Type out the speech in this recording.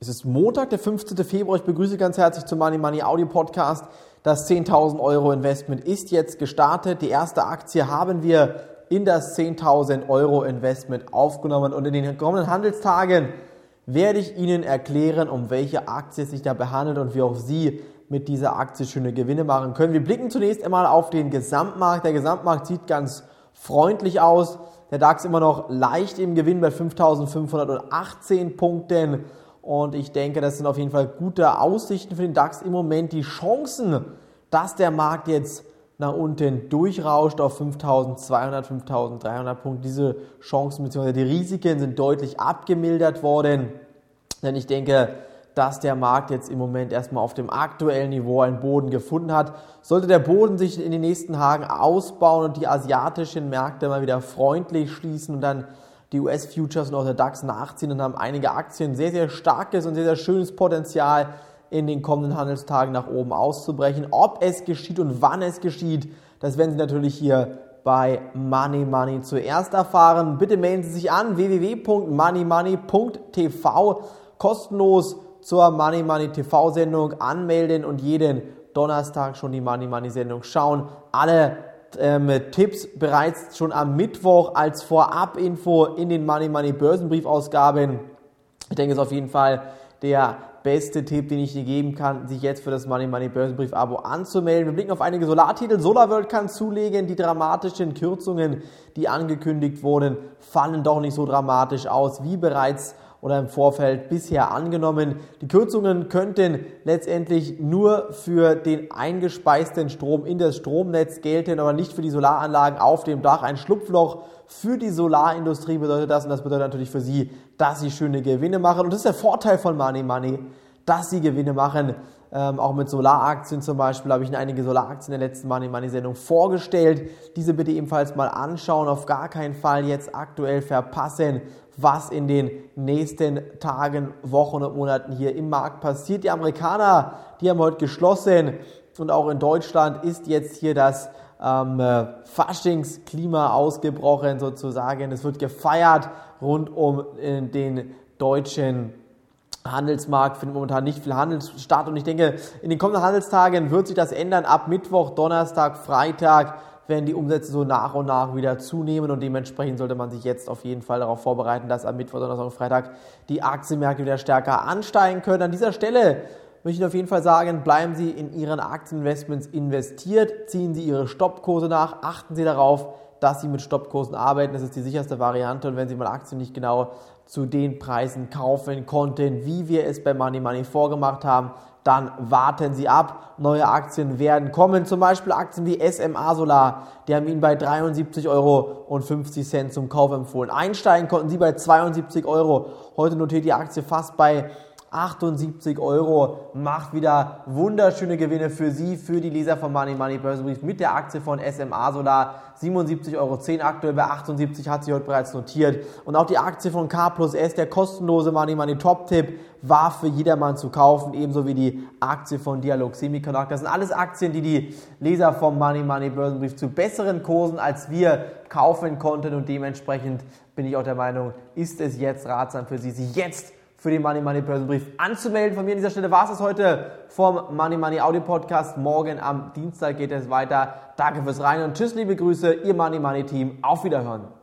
Es ist Montag, der 15. Februar. Ich begrüße ganz herzlich zum Money Money Audio Podcast. Das 10.000 Euro Investment ist jetzt gestartet. Die erste Aktie haben wir in das 10.000 Euro Investment aufgenommen und in den kommenden Handelstagen werde ich Ihnen erklären, um welche Aktie es sich dabei handelt und wie auch Sie mit dieser Aktie schöne Gewinne machen können. Wir blicken zunächst einmal auf den Gesamtmarkt. Der Gesamtmarkt sieht ganz freundlich aus. Der DAX immer noch leicht im Gewinn bei 5.518 Punkten. Und ich denke, das sind auf jeden Fall gute Aussichten für den DAX im Moment. Die Chancen, dass der Markt jetzt nach unten durchrauscht auf 5200, 5300 Punkte, diese Chancen bzw. die Risiken sind deutlich abgemildert worden. Denn ich denke, dass der Markt jetzt im Moment erstmal auf dem aktuellen Niveau einen Boden gefunden hat. Sollte der Boden sich in den nächsten Tagen ausbauen und die asiatischen Märkte mal wieder freundlich schließen und dann die US-Futures und auch der DAX nachziehen und haben einige Aktien sehr, sehr starkes und sehr, sehr schönes Potenzial in den kommenden Handelstagen nach oben auszubrechen. Ob es geschieht und wann es geschieht, das werden Sie natürlich hier bei Money Money zuerst erfahren. Bitte melden Sie sich an www.moneymoney.tv kostenlos zur Money Money TV Sendung anmelden und jeden Donnerstag schon die Money Money Sendung schauen. Alle ähm, Tipps bereits schon am Mittwoch als Vorab-Info in den Money Money Börsenbriefausgaben. Ich denke, es ist auf jeden Fall der beste Tipp, den ich dir geben kann, sich jetzt für das Money Money Börsenbrief Abo anzumelden. Wir blicken auf einige Solartitel. SolarWorld kann zulegen. Die dramatischen Kürzungen, die angekündigt wurden, fallen doch nicht so dramatisch aus, wie bereits oder im Vorfeld bisher angenommen. Die Kürzungen könnten letztendlich nur für den eingespeisten Strom in das Stromnetz gelten, aber nicht für die Solaranlagen auf dem Dach. Ein Schlupfloch für die Solarindustrie bedeutet das und das bedeutet natürlich für Sie, dass Sie schöne Gewinne machen. Und das ist der Vorteil von Money Money, dass Sie Gewinne machen. Ähm, auch mit Solaraktien zum Beispiel habe ich Ihnen einige Solaraktien in der letzten Money Money Sendung vorgestellt. Diese bitte ebenfalls mal anschauen. Auf gar keinen Fall jetzt aktuell verpassen, was in den nächsten Tagen, Wochen und Monaten hier im Markt passiert. Die Amerikaner, die haben heute geschlossen und auch in Deutschland ist jetzt hier das ähm, Faschingsklima ausgebrochen sozusagen. Es wird gefeiert rund um äh, den deutschen Handelsmarkt findet momentan nicht viel Handel statt und ich denke, in den kommenden Handelstagen wird sich das ändern. Ab Mittwoch, Donnerstag, Freitag werden die Umsätze so nach und nach wieder zunehmen und dementsprechend sollte man sich jetzt auf jeden Fall darauf vorbereiten, dass am Mittwoch, Donnerstag und Freitag die Aktienmärkte wieder stärker ansteigen können. An dieser Stelle möchte ich auf jeden Fall sagen, bleiben Sie in Ihren Aktieninvestments investiert, ziehen Sie Ihre Stoppkurse nach, achten Sie darauf, dass Sie mit Stoppkursen arbeiten. Das ist die sicherste Variante und wenn Sie mal Aktien nicht genau zu den Preisen kaufen konnten, wie wir es bei Money Money vorgemacht haben, dann warten Sie ab. Neue Aktien werden kommen, zum Beispiel Aktien wie SMA Solar, die haben Ihnen bei 73,50 Euro zum Kauf empfohlen. Einsteigen konnten Sie bei 72 Euro. Heute notiert die Aktie fast bei 78 Euro, macht wieder wunderschöne Gewinne für Sie, für die Leser von Money Money Börsenbrief mit der Aktie von SMA Solar. 77,10 Euro, aktuell bei 78 hat sie heute bereits notiert. Und auch die Aktie von K plus S, der kostenlose Money Money Top-Tipp, war für jedermann zu kaufen, ebenso wie die Aktie von Dialog Semiconductor. Das sind alles Aktien, die die Leser vom Money Money Börsenbrief zu besseren Kursen als wir kaufen konnten und dementsprechend bin ich auch der Meinung, ist es jetzt ratsam für Sie, sie jetzt für den Money Money Börsenbrief anzumelden. Von mir an dieser Stelle war es das heute vom Money Money Audio Podcast. Morgen am Dienstag geht es weiter. Danke fürs Rein und tschüss, liebe Grüße, Ihr Money Money Team. Auf Wiederhören.